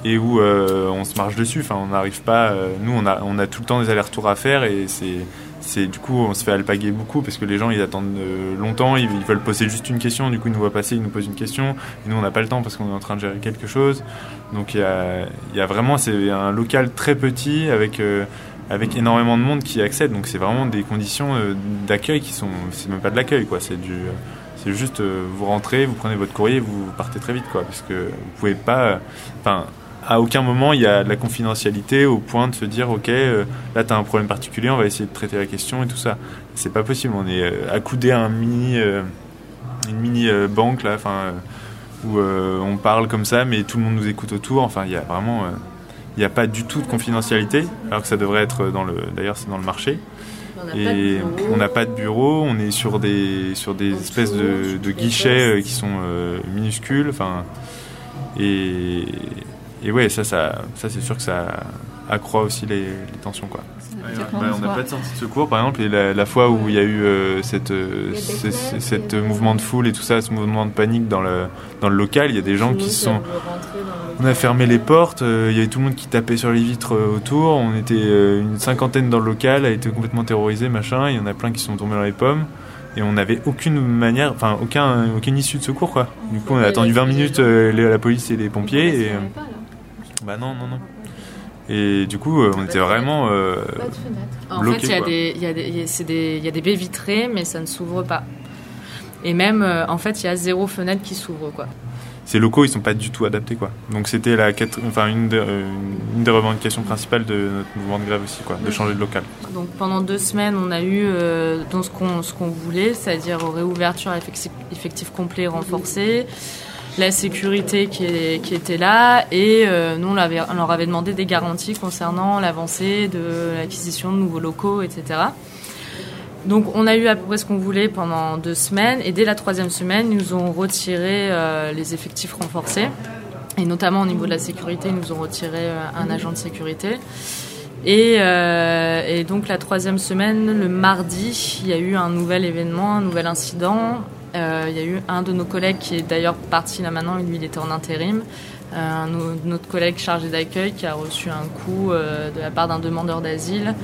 et où on se marche dessus. Enfin, on n'arrive pas. nous, on a, on a tout le temps des allers-retours à faire et c'est c'est du coup on se fait alpaguer beaucoup parce que les gens ils attendent euh, longtemps, ils, veulent poser juste une question, du coup ils nous voient passer, ils nous posent une question, et nous on n'a pas le temps parce qu'on est en train de gérer quelque chose. Donc il y a, y a, vraiment c'est un local très petit avec euh, avec énormément de monde qui accède, donc c'est vraiment des conditions euh, d'accueil qui sont c'est même pas de l'accueil quoi, c'est du c'est juste vous rentrez, vous prenez votre courrier, vous partez très vite quoi. Parce que vous pouvez pas enfin à aucun moment il y a de la confidentialité au point de se dire ok euh, là tu as un problème particulier on va essayer de traiter la question et tout ça. C'est pas possible on est euh, accoudé à un mini euh, une mini banque là enfin où on parle comme ça mais tout le monde nous écoute autour. Enfin il y a vraiment il n'y a pas du tout de confidentialité alors que ça devrait être dans le d'ailleurs c'est dans le marché. Et on n'a pas de bureau on est sur des sur des espèces de, de guichets qui sont minuscules enfin et, et ouais, ça, ça, ça c'est sûr que ça accroît aussi les, tensions. Quoi. Bah, on n'a pas de sortie de secours, par exemple, et la, fois où il y a eu euh, cette, euh, cette mouvement de foule et tout ça, ce mouvement de panique dans le, dans le local, il y a des gens qui sont. On a fermé les portes, euh, il y avait tout le monde qui tapait sur les vitres autour, on était une cinquantaine dans le local, a été complètement terrorisé, machin, il y en a plein qui sont tombés dans les pommes et on n'avait aucune manière, enfin aucun, aucune issue de secours quoi. Du coup on a attendu 20 minutes la police et les pompiers et bah non, non, non. Et du coup, euh, on était vraiment euh, En fait, il y, a des, y, a des, y a des baies vitrées, mais ça ne s'ouvre pas. Et même, euh, en fait, il y a zéro fenêtre qui s'ouvre, quoi. Ces locaux, ils sont pas du tout adaptés, quoi. Donc c'était la, enfin une, des, une des revendications principales de notre mouvement de grève aussi, quoi, de changer de local. Donc pendant deux semaines, on a eu dans ce qu'on ce qu'on voulait, c'est-à-dire réouverture effectif, effectif complet renforcé la sécurité qui, était là et euh, nous on, leur avait demandé des garanties concernant l'avancée de l'acquisition de nouveaux locaux, etc. Donc on a eu à peu près ce qu'on voulait pendant deux semaines et dès la troisième semaine ils nous ont retiré euh, les effectifs renforcés et notamment au niveau de la sécurité ils nous ont retiré euh, un agent de sécurité. Et, et, donc la troisième semaine, le mardi, il y a eu un nouvel événement, un nouvel incident euh, il y a eu un de nos collègues qui est d'ailleurs parti là maintenant, lui il était en intérim. Euh, notre collègue chargé d'accueil qui a reçu un coup euh, de la part d'un demandeur d'asile.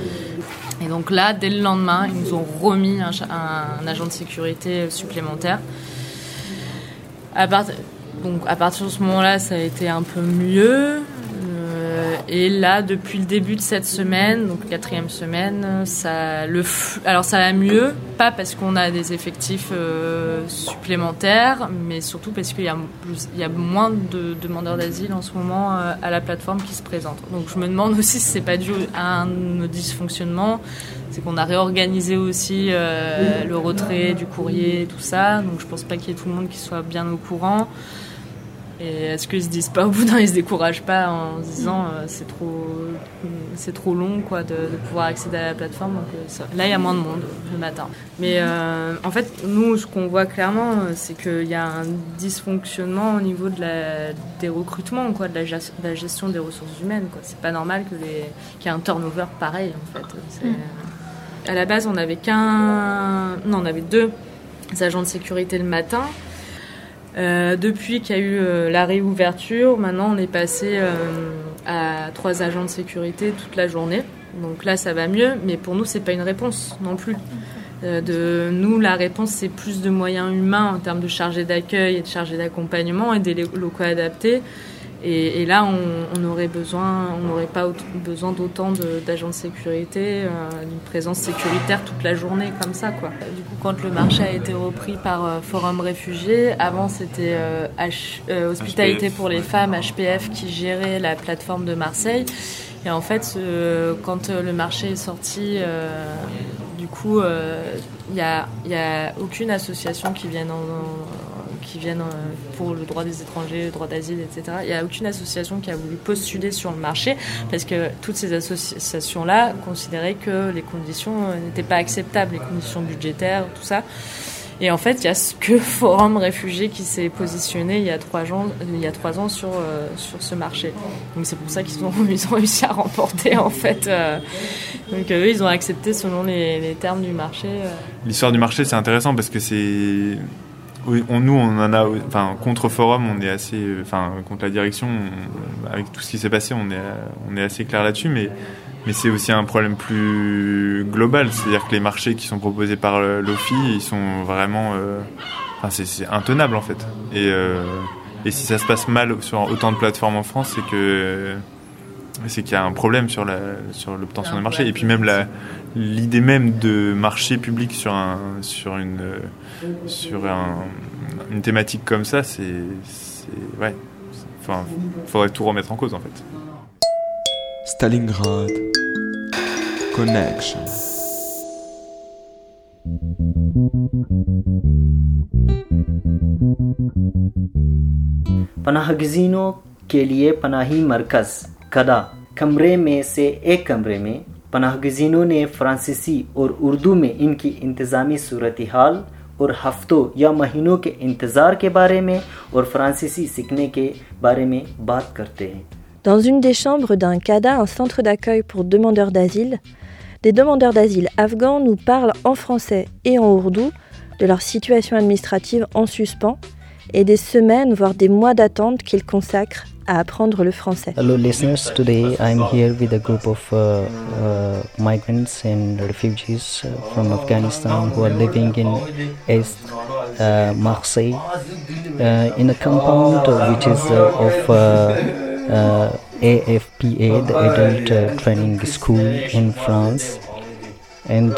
Et donc là, dès le lendemain, ils nous ont remis un, agent de sécurité supplémentaire. Donc à partir de ce moment-là, ça a été un peu mieux. Euh, et là, depuis le début de cette semaine, donc quatrième semaine, ça, le, alors ça va mieux, pas parce qu'on a des effectifs euh, supplémentaires, mais surtout parce qu'il y a, il y a moins de demandeurs d'asile en ce moment euh, à la plateforme qui se présentent. Donc je me demande aussi si c'est pas dû à un dysfonctionnement, c'est qu'on a réorganisé aussi le retrait du courrier, tout ça. Donc je pense pas qu'il y ait tout le monde qui soit bien au courant. Et est-ce qu'ils se disent pas au bout d'un, ils se découragent pas en se disant euh, c'est trop, c'est trop long quoi de, pouvoir accéder à la plateforme. Donc euh, là il y a moins de monde le matin. Mais euh, en fait nous ce qu'on voit clairement c'est qu'il y a un dysfonctionnement au niveau de la, des recrutements quoi, de la, gestion des ressources humaines quoi. C'est pas normal que les, qu'il y ait un turnover pareil en fait. À la base on avait qu'un, non on avait deux agents de sécurité le matin. Euh, depuis qu'il y a eu euh, la réouverture, maintenant on est passé euh, à trois agents de sécurité toute la journée. Donc là ça va mieux, mais pour nous c'est pas une réponse non plus. de nous la réponse c'est plus de moyens humains en termes de chargés d'accueil et de chargés d'accompagnement et des locaux adaptés. Et, là, on n'aurait besoin, on n'aurait pas besoin d'autant d'agents de, sécurité, euh, d'une présence sécuritaire toute la journée comme ça, quoi. Du coup, quand le marché a été repris par euh, Forum Réfugiés, avant c'était euh, Hospitalité pour les femmes, HPF, qui gérait la plateforme de Marseille. Et en fait, quand le marché est sorti, du coup, il n'y a, y a aucune association qui vienne en qui viennent euh, pour le droit des étrangers, le droit d'asile, etc. Il n'y a aucune association qui a voulu postuler sur le marché parce que toutes ces associations-là considéraient que les conditions euh, n'étaient pas acceptables, les conditions budgétaires, tout ça. Et en fait, il y a que Forum Réfugiés qui s'est positionné il y a trois ans, sur, euh, sur ce marché. Donc c'est pour ça qu'ils ont, réussi à remporter en fait. donc eux, ils ont accepté selon les termes du marché. L'histoire du marché, c'est intéressant parce que c'est oui, on, nous, on en a, enfin, contre Forum, on est assez, enfin, contre la direction, avec tout ce qui s'est passé, on est, on est assez clair là-dessus, mais, mais c'est aussi un problème plus global, c'est-à-dire que les marchés qui sont proposés par l'OFI, ils sont vraiment, euh, enfin, c'est intenable en fait. Et, euh, et si ça se passe mal sur autant de plateformes en France, c'est que c'est qu'il y a un problème sur la sur l'obtention des marchés. Et puis même la l'idée même de marché public sur un sur une sur un, une thématique comme ça c'est ouais enfin faudrait tout remettre en cause en fait Stalingrad Connection पनाह गजीनों के लिए पनाही मरकज़ कदा कमरे में से एक कमरे में पनाहगजीनों ने फ्रांसीसी और उर्दू में इनकी इंतज़ामी सूरत हाल और हफ्तों या महीनों के इंतज़ार के बारे में और फ्रांसीसी सीखने के बारे में बात करते हैं Dans une des chambres d'un CADA, un centre d'accueil pour demandeurs d'asile, des demandeurs d'asile afghans nous parlent en français et en ourdou de leur situation administrative en suspens et des semaines, voire des mois d'attente qu'ils consacrent apprendre le français. Hello listeners, today I'm here with a group of uh, uh, migrants and refugees uh, from Afghanistan who are living in Est uh, Marseille uh, in a compound which is uh, of AFPA, the Adult Training School in France. And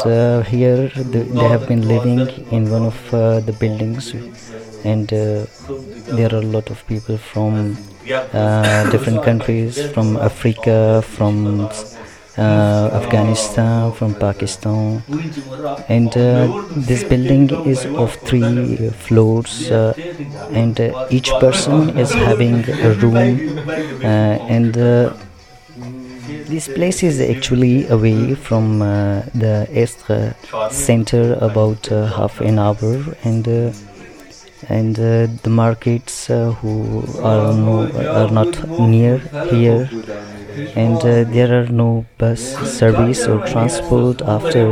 here they, they have been living in one of the buildings. And there are a lot of people from uh, different countries from Africa, from uh, Afghanistan, from Pakistan, and uh, this building is of three floors, uh, and uh, each person is having a room, uh, and this place is actually away from the Estre center about half an hour, and and uh, the markets uh, who are no are not near here. And uh, there are no bus service or transport after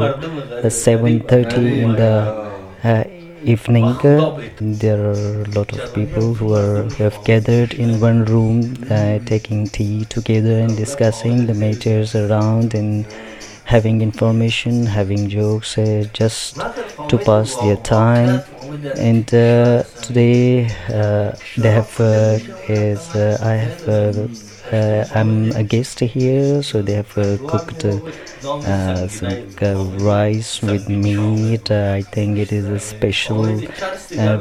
7:30 in the uh, evening there are a lot of people who are who have gathered in one room uh, taking tea together and discussing the matters around and having information having jokes uh, just to pass their time. And uh, today uh, they have uh, is uh, I have uh, uh, Uh, I'm a guest here, so they have uh, cooked uh, some rice with meat. I think it is a special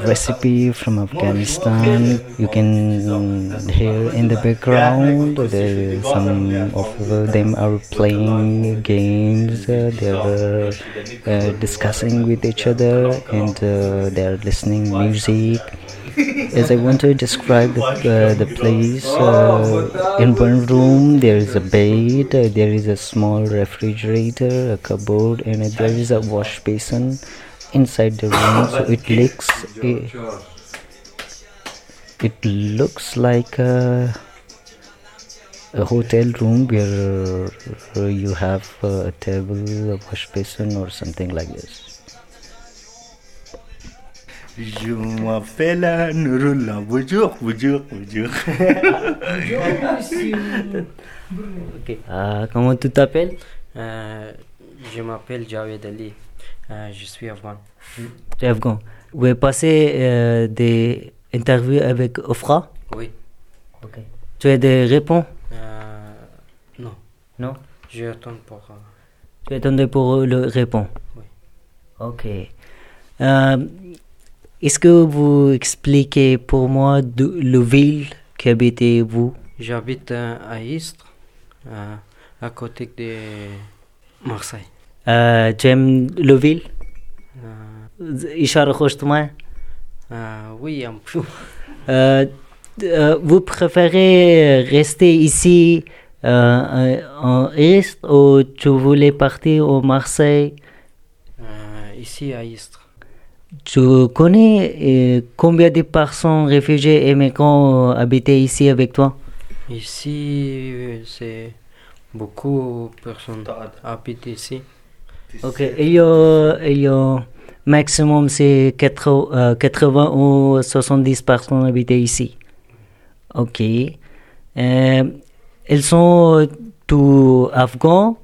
recipe from Afghanistan. You can hear in the background there some of them are playing games. they are discussing with each other and they are listening music as I want to describe the, uh, the place, uh, in one room there is a bed, uh, there is a small refrigerator, a cupboard, and uh, there is a wash basin inside the room. So it looks, it, it looks like a, a hotel room where you have a table, a wash basin, or something like this. Je m'appelle Nurullah. Bonjour, bonjour, bonjour. Ok. Ah, comment tu t'appelles? Euh, je m'appelle Jawed Ali. Euh, je suis afghan. Tu es afghan. Vous avez passé euh, des interviews avec Ofra? Oui. Ok. Tu as des réponses? Euh, non. Non? Je attends pour. euh, Tu attendais pour le répondre Oui. Ok. Est-ce que vous expliquez pour moi de, le ville qu'habitez-vous J'habite euh, à Istres, euh, à, côté de Marseille. Euh, tu aimes le ville? Euh, euh Oui, un peu. Vous préférez rester ici en Istres ou tu voulais partir au Marseille? Ici à Istres. Tu connais euh, combien de personnes réfugiés et migrants habitaient ici avec toi? Ici, euh, c'est beaucoup de personnes habitent ici. Ok, il y a, il y a maximum c'est 80, euh, 80 ou 70 personnes habitées ici. Ok. Euh, ils sont tous afghans?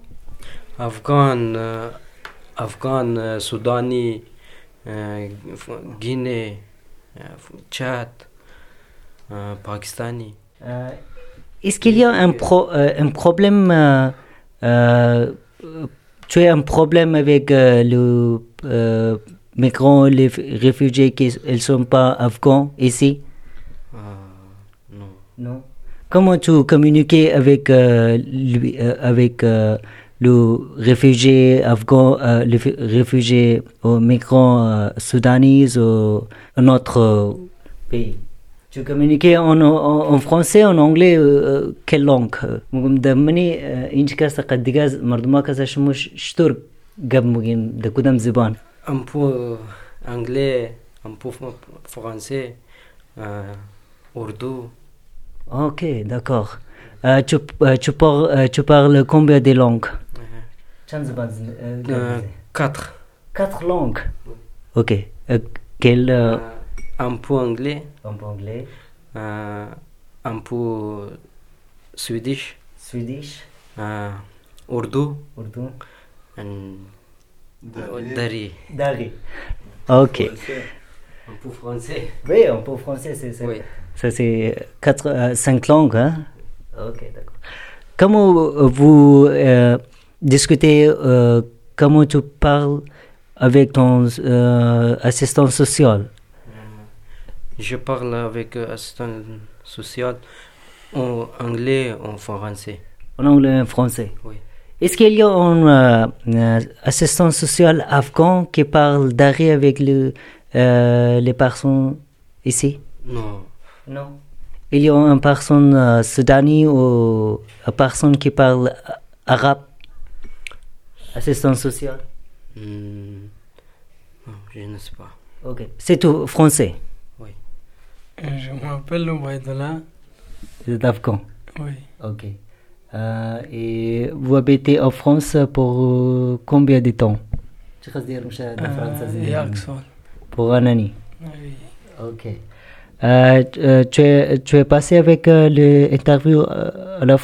Afghan, euh, Afghan, euh, Soudani, euh, F- Guinée, euh, Tchad, euh, Pakistani. Euh, Est-ce qu'il y a un, pro- euh, un problème euh, euh, Tu as un problème avec euh, le euh, migrants, les réfugiés qui ne sont pas afghans ici? Non. Non. Comment tu communiquais avec, euh, lui, euh, avec euh, le réfugié afghan, euh, le f- réfugié ou migrant euh, soudanais ou un autre euh, pays Tu communiquais en, en, en français, en anglais, euh, euh, quelle langue دمني إنش كاسة قد دجاز مردما كاسة شموش شتور قبل مجين ده كدام زبان Un peu anglais, un peu fr- français, euh, urdu. Ok, d'accord. Euh, tu, euh, tu, parles, euh, tu parles combien de langues Euh, Quatre. Quatre langues Ok. Euh, quelle euh, Un peu anglais. Un peu anglais. Euh, un peu swedish. Swedish. Euh, urdu. Urdu. And Dari. Dari. Ok. Un peu français. Oui, un peu français, c'est ça. Oui. Ça, c'est quatre, euh, cinq langues, hein? Ok, d'accord. Comment euh, vous discutez, euh, comment tu parles avec ton euh, assistant social Je parle avec euh, assistant social en anglais, en français. En anglais et en français Oui. Est-ce qu'il y a un euh, assistant social afghan qui parle d'arrêt avec le, euh, les personnes ici? Non. Non. Il y a une personne euh, soudanais ou une personne qui parle arabe? Assistant social Hmm, non, je ne sais pas. Ok. C'est tout français Oui. Je m'appelle Oubaïdallah. Vous êtes afghan Oui. Ok. Euh, et vous habitez en France pour euh, combien de temps? Euh. Pour un année Oui. Ok. Euh, tu- euh, es, tu es passé avec euh, l'interview euh, à la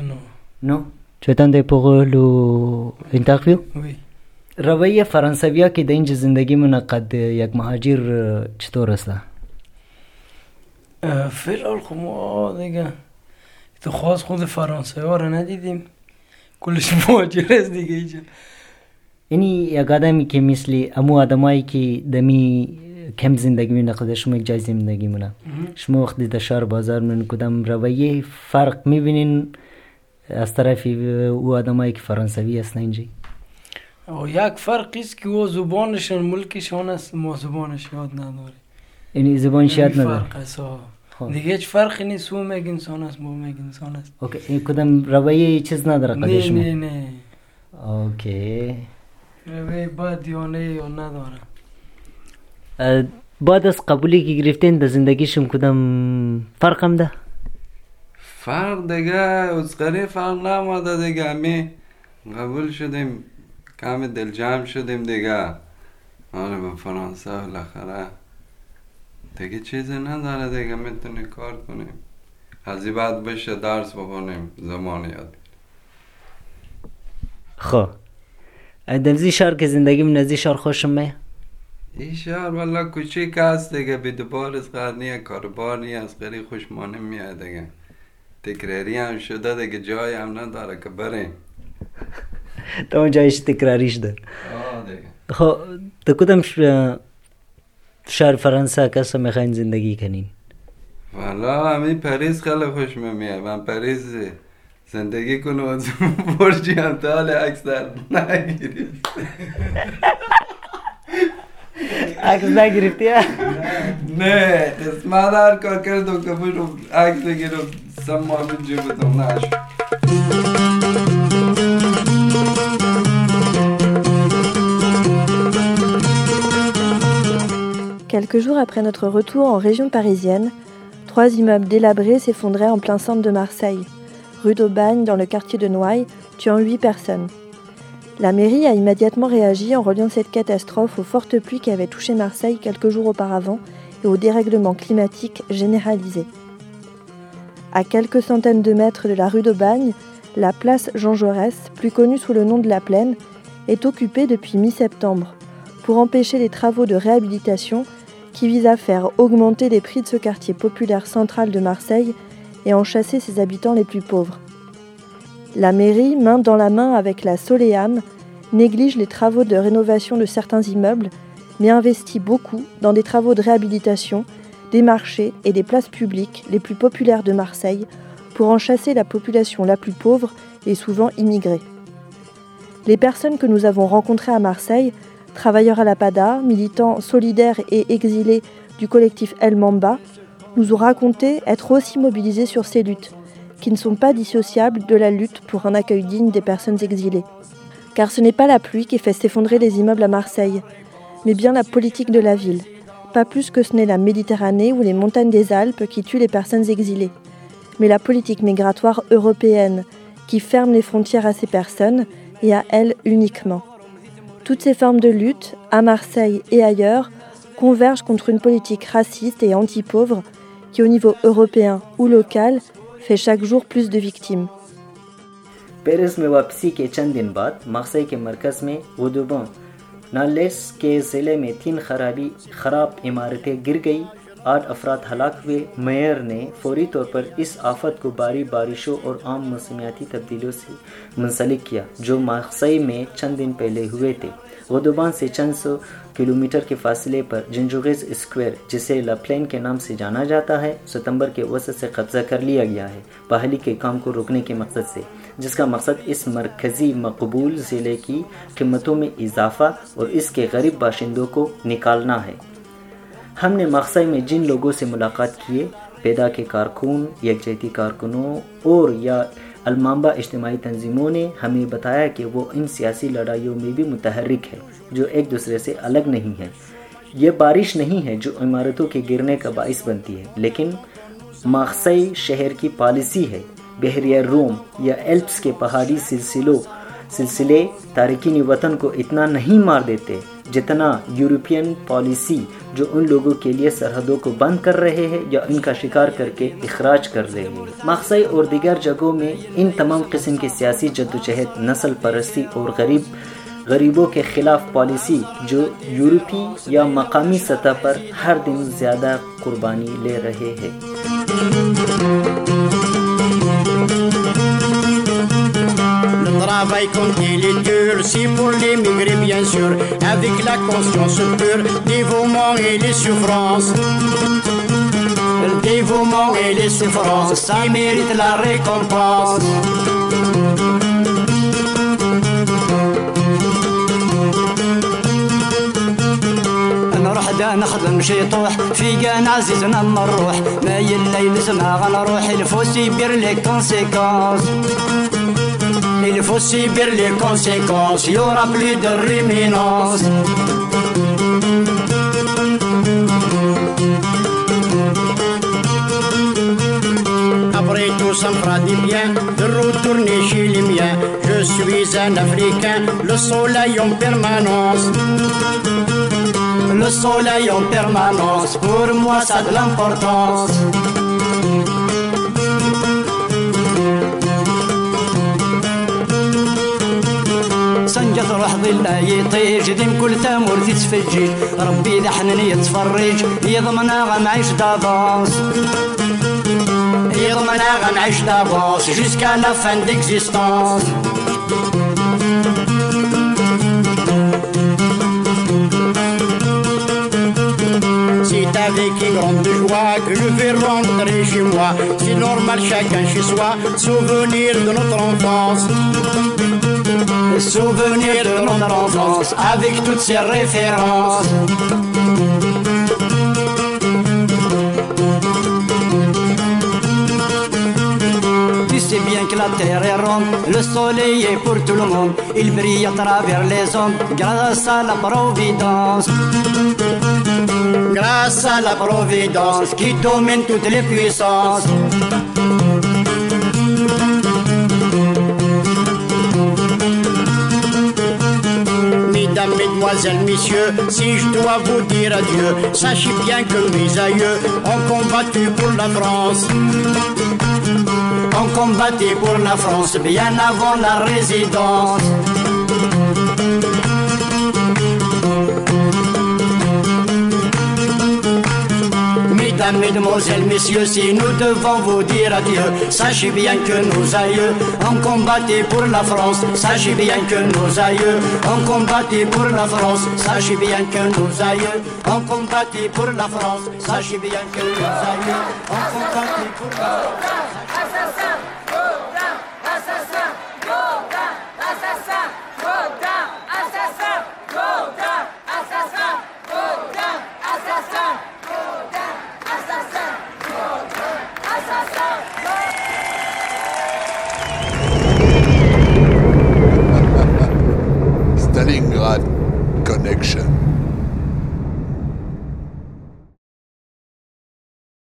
Non. Non? Euh, le- l'interview Oui. روية فرنسوية كده إنج زندگی من قد یک مهاجر چطور است؟ الحال خب ما دیگه خواست خود فرانسه ها رو ندیدیم. کلش مهاجر است دیگه اینجا. یعنی یک آدمی که مثل امو آدمایی که دمی کم زندگی می نقده شما یک جای زندگی مونه شما وقتی در شهر بازار من کدام رویه فرق میبینین از طرف او آدمایی که فرانسوی هستن اینجا. او یک فرقی است که او زبانشان ملکشان است ما زبانش یاد نداره یعنی زبانش یاد نداره فرق آه. دیگه هیچ فرقی نیست او میگه انسان است ما میگه انسان است. اوکی این کدام رویه چیز نداره نه قدش نه نه. اوکی. روی بد یا نه یا نداره. بعد از قبولی که گرفتین در زندگیشون کدام فرق هم ده؟ فرق دیگه اسقری فرق نماده دیگه. همی قبول شدیم کم دل جمع شدیم دیگه. آره به فرانسه بالاخره دیگه چیزی نداره دیگه می‌تونی کار کنیم از این بعد بشه درس بخونیم زمان یاد. خب. دلزی شهر که زندگی من از شهر خوشم میه این شهر والا کوچیک هست دیگه بی دوبار از نیه کاربار از غیری خوشمانه میاد دیگه. تکراری هم شده دیگه جای هم نداره که بریم. تا اون جایش تکراریش ده. خب در کدام شهر فرانسه کسا می‌خواین زندگی کنین؟ والا همین پاریس خیلی خوش میاد من پاریس زندگی کنم از برجی هم تال Quelques jours après notre retour en région parisienne, trois immeubles délabrés s'effondraient en plein centre de Marseille. Rue d'Aubagne, dans le quartier de Noailles, tuant huit personnes. La mairie a immédiatement réagi en reliant cette catastrophe aux fortes pluies qui avaient touché Marseille quelques jours auparavant et au dérèglement climatique généralisé. À quelques centaines de mètres de la rue d'Aubagne, la place Jean Jaurès, plus connue sous le nom de la Plaine, est occupée depuis mi-septembre pour empêcher les travaux de réhabilitation qui visent à faire augmenter les prix de ce quartier populaire central de Marseille et en chasser ses habitants les plus pauvres. La mairie, main dans la main avec la Soleam, néglige les travaux de rénovation de certains immeubles, mais investit beaucoup dans des travaux de réhabilitation des marchés et des places publiques les plus populaires de Marseille pour en chasser la population la plus pauvre et souvent immigrée. Les personnes que nous avons rencontrées à Marseille, travailleurs à la PADA, militants solidaires et exilés du collectif El Mamba, nous ont raconté être aussi mobilisés sur ces luttes, qui ne sont pas dissociables de la lutte pour un accueil digne des personnes exilées. Car ce n'est pas la pluie qui fait s'effondrer les immeubles à Marseille, mais bien la politique de la ville, pas plus que ce n'est la Méditerranée ou les montagnes des Alpes qui tuent les personnes exilées, mais la politique migratoire européenne qui ferme les frontières à ces personnes et à elles uniquement. Toutes ces formes de lutte, à Marseille et ailleurs, convergent contre une politique raciste et anti-pauvre qui, au niveau européen ou local, fait chaque jour plus de victimes. پیرس میں واپسی کے چند دن بعد مقصے کے مرکز میں ودوباں نالیس کے ضلع میں تین خرابی خراب عمارتیں گر گئی آٹھ افراد ہلاک ہوئے میئر نے فوری طور پر اس آفت کو باری بارشوں اور عام موسمیاتی تبدیلیوں سے منسلک کیا جو مقصے میں چند دن پہلے ہوئے تھے غدوبان سے چند سو کلومیٹر کے فاصلے پر جنجوغیز اسکوئر، جسے لپلین کے نام سے جانا جاتا ہے، ستمبر کے وسط سے قبضہ کر لیا گیا ہے، بحالی کے کام کو روکنے کے مقصد سے، جس کا مقصد اس مرکزی مقبول ضلع کی قیمتوں میں اضافہ اور اس کے غریب باشندوں کو نکالنا ہے۔ ہم نے مقصد میں جن لوگوں سے ملاقات کیے پیدا کے کارکن، یکجہتی کارکنوں اور یا المامبا اجتماعی تنظیموں نے ہمیں بتایا کہ وہ ان سیاسی لڑائیوں میں بھی متحرک ہے جو ایک دوسرے سے الگ نہیں ہے۔ یہ بارش نہیں ہے جو عمارتوں کے گرنے کا باعث بنتی ہے، لیکن ماخصی شہر کی پالیسی ہے۔ بحریہ روم یا ایلپس کے پہاڑی سلسلوں، سلسلے تارکین وطن کو اتنا نہیں مار دیتے جتنا یورپین پالیسی جو ان لوگوں کے لیے سرحدوں کو بند کر رہے ہیں یا ان کا شکار کر کے اخراج کر رہے ہیں۔ مقصد اور دیگر جگہوں میں ان تمام قسم کی سیاسی جدوجہد، نسل پرستی اور غریب गरीबों के खिलाफ पॉलिसी जो यूरोपी या मकामी सतह पर हर दिन ज़्यादा कुर्बानी ले रहे हैं Le travail continue les durs, c'est pour l'émigré bien sûr, avec la conscience pure, dévouement et les souffrances. Le dévouement et les souffrances, ça mérite la récompense. نخدم مشيطوح في كان عزيزنا مروح. ما يلي لسنا غنروح الفوسي بير لي كونسيكونس الفوسي بير لي كونسيكونس يورا بلي دريمينونس Tous en bien, de retourner chez les miens. Je suis un Africain, le soleil en permanence. Africain, le soleil en permanence. Pour moi ça a de l'importance. سنجة روح ظلنا يطيج ديم كل ثمور تتفجج ربي إذا حنن يتفرج يضمنا غنعيش دافونس يضمنا غنعيش دافونس جوسكا لا فان ديكزيستونس avec une grande joie que je vais rentrer chez moi. C'est normal, chacun chez soi, souvenir de notre enfance. Souvenir de notre enfance, avec toutes ces références. Tu sais bien que la terre est ronde, le soleil est pour tout le monde. Il brille à travers les ondes, grâce à la providence. Grâce à la providence qui domine toutes les puissances. Mesdames, Mesdemoiselles, Messieurs, si je dois vous dire adieu, sachez bien que mes aïeux ont combattu pour la France. Ont combattu pour la France bien avant la résidence. Mesdames, Mesdemoiselles, Messieurs, si nous devons vous dire adieu, sachez bien que nos aïeux ont combattu pour la France. Sachez bien que nos aïeux ont combattu pour la France. Sachez bien que nos aïeux ont combattu pour la France. Sachez bien que nos aïeux ont combattu pour la France.